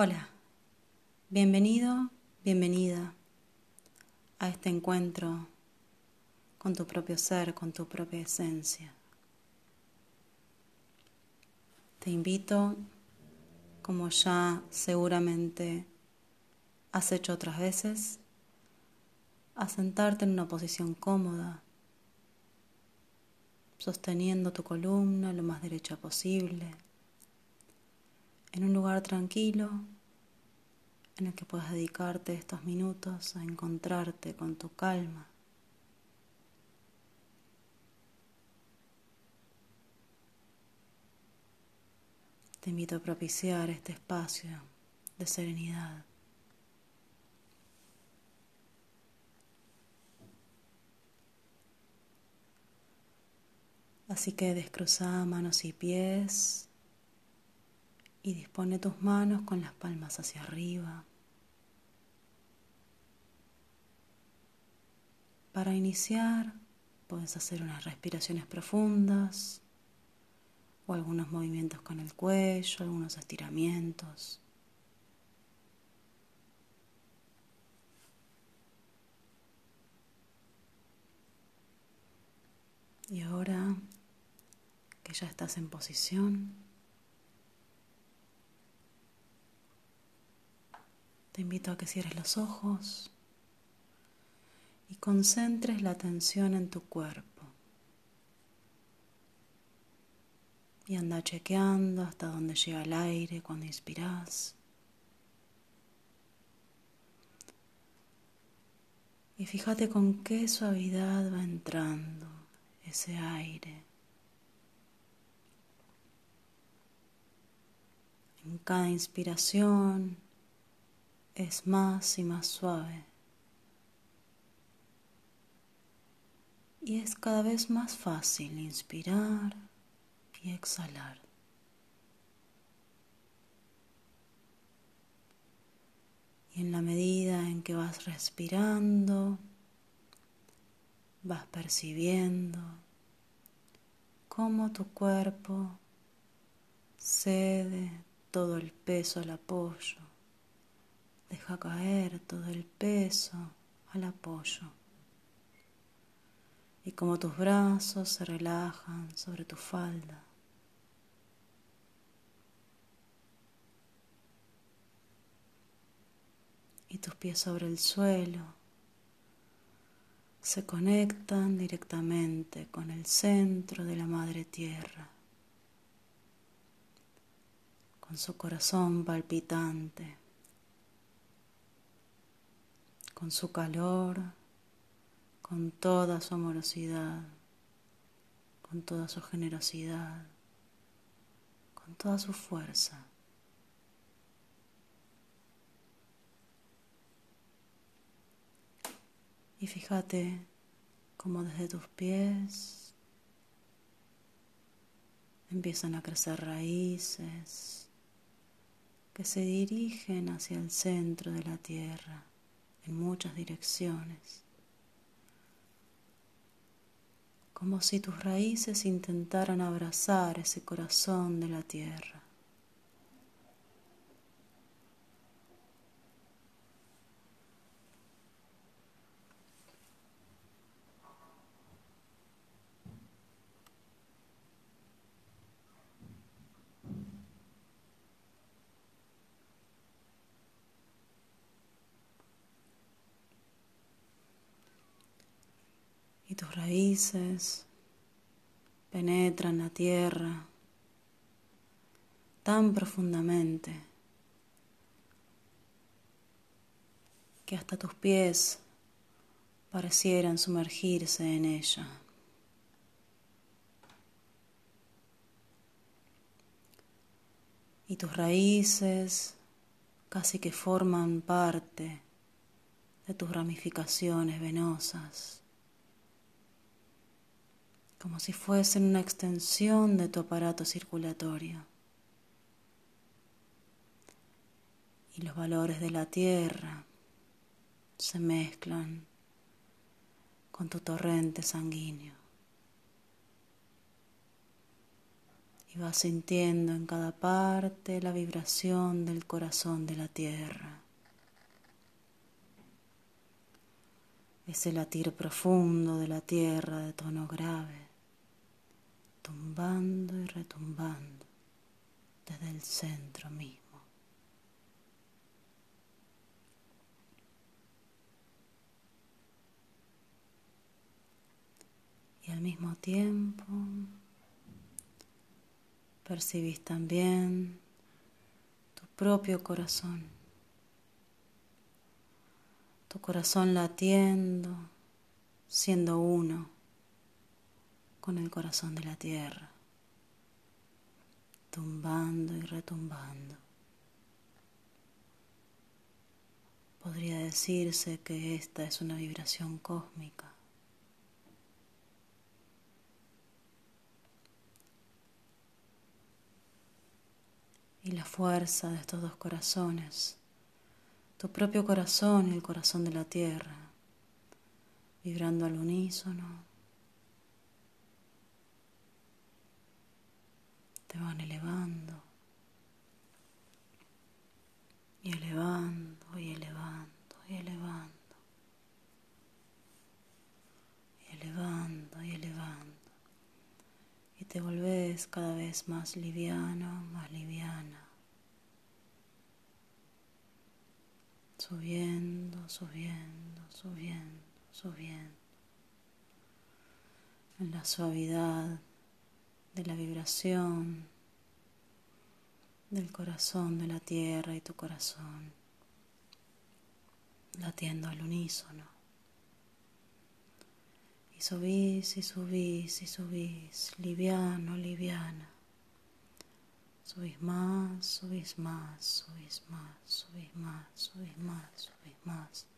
Hola, bienvenido, bienvenida a este encuentro con tu propio ser, con tu propia esencia. Te invito, como ya seguramente has hecho otras veces, a sentarte en una posición cómoda, sosteniendo tu columna lo más derecha posible en un lugar tranquilo en el que puedas dedicarte estos minutos a encontrarte con tu calma. Te invito a propiciar este espacio de serenidad. Así que descruza manos y pies y dispone tus manos con las palmas hacia arriba. Para iniciar, puedes hacer unas respiraciones profundas o algunos movimientos con el cuello, algunos estiramientos. Y ahora que ya estás en posición, Te invito a que cierres los ojos y concentres la atención en tu cuerpo. Y anda chequeando hasta donde llega el aire cuando inspiras. Y fíjate con qué suavidad va entrando ese aire. En cada inspiración es más y más suave. Y es cada vez más fácil inspirar y exhalar. Y en la medida en que vas respirando, vas percibiendo cómo tu cuerpo cede todo el peso al apoyo Deja caer todo el peso al apoyo. Y como tus brazos se relajan sobre tu falda. Y tus pies sobre el suelo se conectan directamente con el centro de la Madre Tierra, con su corazón palpitante con su calor, con toda su amorosidad, con toda su generosidad, con toda su fuerza. Y fíjate cómo desde tus pies empiezan a crecer raíces que se dirigen hacia el centro de la tierra en muchas direcciones, como si tus raíces intentaran abrazar ese corazón de la tierra. Tus raíces penetran la tierra tan profundamente que hasta tus pies parecieran sumergirse en ella. Y tus raíces casi que forman parte de tus ramificaciones venosas como si fuesen una extensión de tu aparato circulatorio. Y los valores de la tierra se mezclan con tu torrente sanguíneo. Y vas sintiendo en cada parte la vibración del corazón de la tierra. Ese latir profundo de la tierra de tono grave, tumbando y retumbando desde el centro mismo. Y al mismo tiempo percibís también tu propio corazón, tu corazón latiendo, siendo uno con el corazón de la tierra, tumbando y retumbando. Podría decirse que esta es una vibración cósmica y la fuerza de estos dos corazones, tu propio corazón y el corazón de la tierra, vibrando al unísono, te van elevando y elevando y elevando y elevando y elevando y elevando y te volvés cada vez más liviano, más liviana. Subiendo, subiendo, subiendo, subiendo. En la suavidad de la vibración del corazón de la tierra y tu corazón, latiendo al unísono. Y subís y subís y subís, liviano, liviana. Subís más, subís más, subís más, subís más, subís más, subís más. Subís más,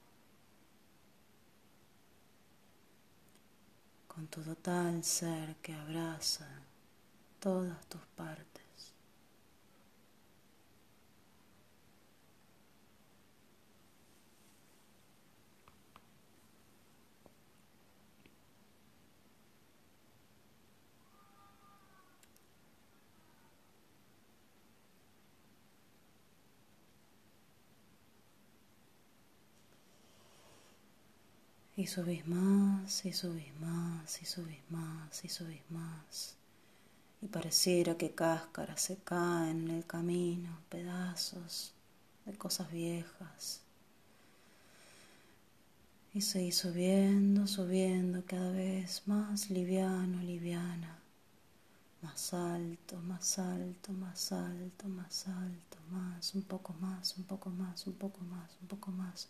con tu total ser que abraza todas tus partes. Y subís más, y subís más, y subís más, y subís más. Y pareciera que cáscaras se caen en el camino, pedazos de cosas viejas. Y seguís subiendo, subiendo cada vez más liviano, liviana. Más alto, más alto, más alto, más alto, más, más, un poco más, un poco más, un poco más. Un poco más,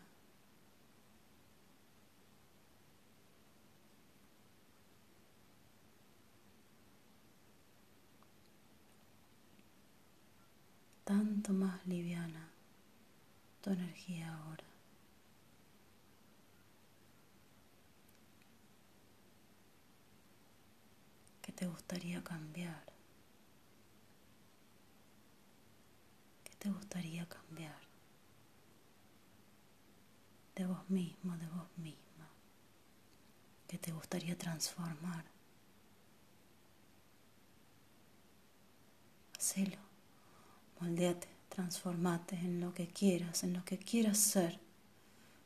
tanto más liviana tu energía ahora. ¿Qué te gustaría cambiar? ¿Qué te gustaría cambiar? De vos mismo, de vos misma. ¿Qué te gustaría transformar? Hacelo. Moldeate, transformate en lo que quieras, en lo que quieras ser,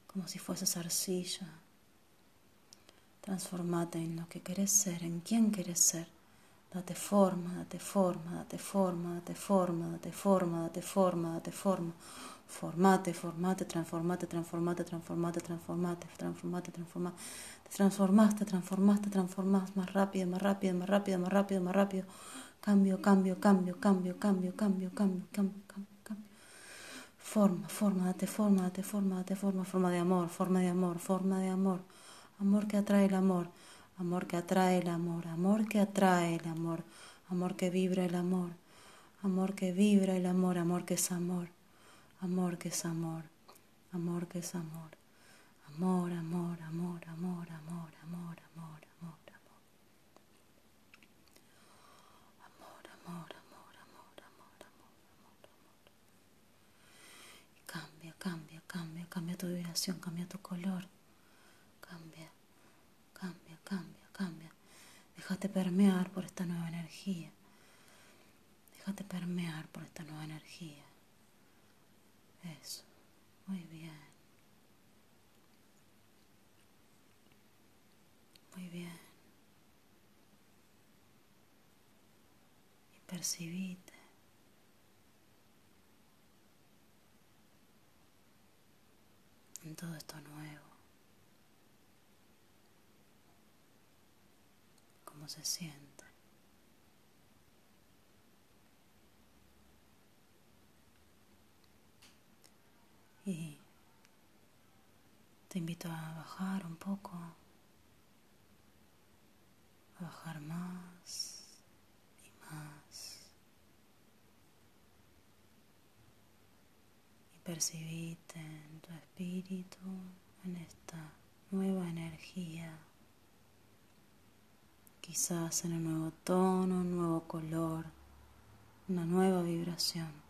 como si fueses arcilla. Transformate en lo que querés ser, en quién querés ser. Date forma, date forma, date forma, date forma, date forma, date forma, date forma. Formate, formate, transformate, transformate, transformate, transformate, transformate, transformate. Te transformaste, transformaste, transformaste más rápido, más rápido, más rápido, más rápido, más rápido. Cambio, cambio, cambio, cambio, cambio, cambio, cambio, cambio, cambio, cambio. Forma, forma, date forma, date forma, date forma, forma de amor, forma de amor, forma de amor. Amor que atrae el amor. Amor que atrae el amor, amor que atrae el amor, amor que vibra el amor, amor que vibra el amor, amor que es amor, amor que es amor, amor que es amor, amor, amor, amor, amor, amor, amor, amor. Amor, amor, amor, amor, amor, amor, amor, Y cambia, cambia, cambia, tu vibración, cambia tu color, cambia cambia, cambia, cambia. Déjate permear por esta nueva energía. Déjate permear por esta nueva energía. Eso. Muy bien. Muy bien. Y percibite. En todo esto nuevo. se siente. Y te invito a bajar un poco, a bajar más y más. Y percibite en tu espíritu, en esta nueva energía quizás en un nuevo tono, un nuevo color, una nueva vibración.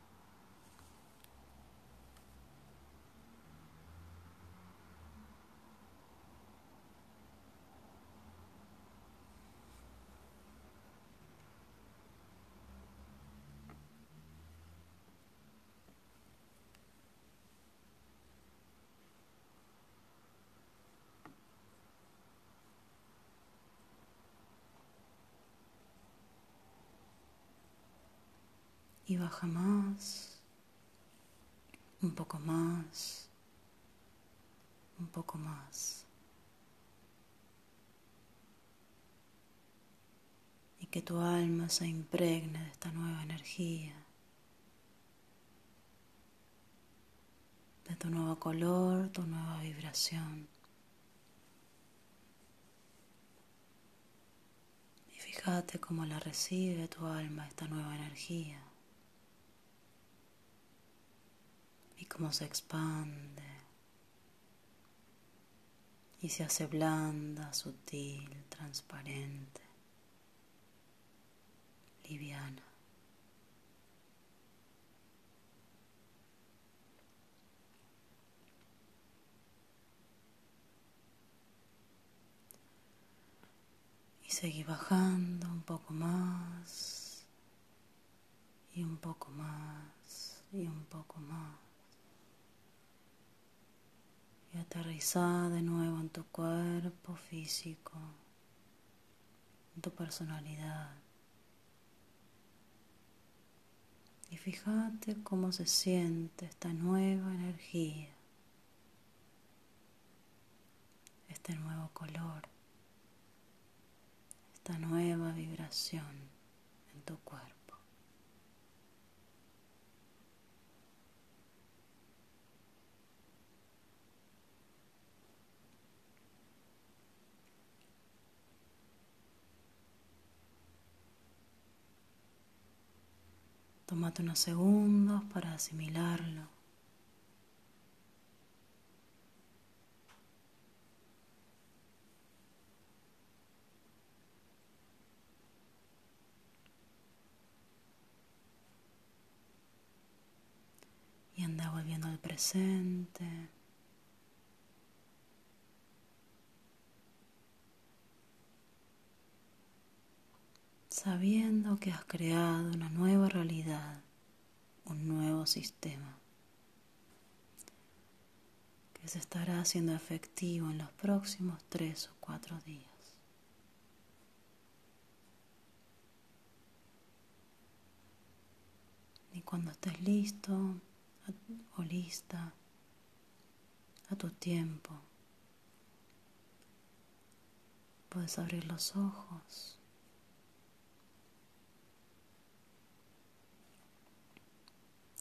Y baja más, un poco más, un poco más. Y que tu alma se impregne de esta nueva energía, de tu nuevo color, tu nueva vibración. Y fíjate cómo la recibe tu alma esta nueva energía. Y cómo se expande y se hace blanda, sutil, transparente, liviana. Y seguí bajando un poco más y un poco más y un poco más y aterrizar de nuevo en tu cuerpo físico, en tu personalidad. Y fíjate cómo se siente esta nueva energía, este nuevo color, esta nueva vibración en tu cuerpo. Tómate unos segundos para asimilarlo. Y anda volviendo al presente. sabiendo que has creado una nueva realidad, un nuevo sistema, que se estará haciendo efectivo en los próximos tres o cuatro días. Y cuando estés listo o lista, a tu tiempo, puedes abrir los ojos.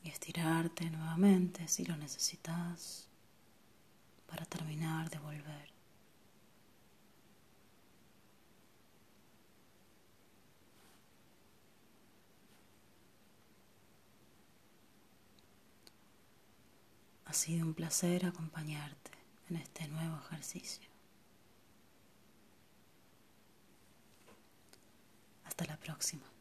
Y estirarte nuevamente si lo necesitas para terminar de volver. Ha sido un placer acompañarte en este nuevo ejercicio. Hasta la próxima.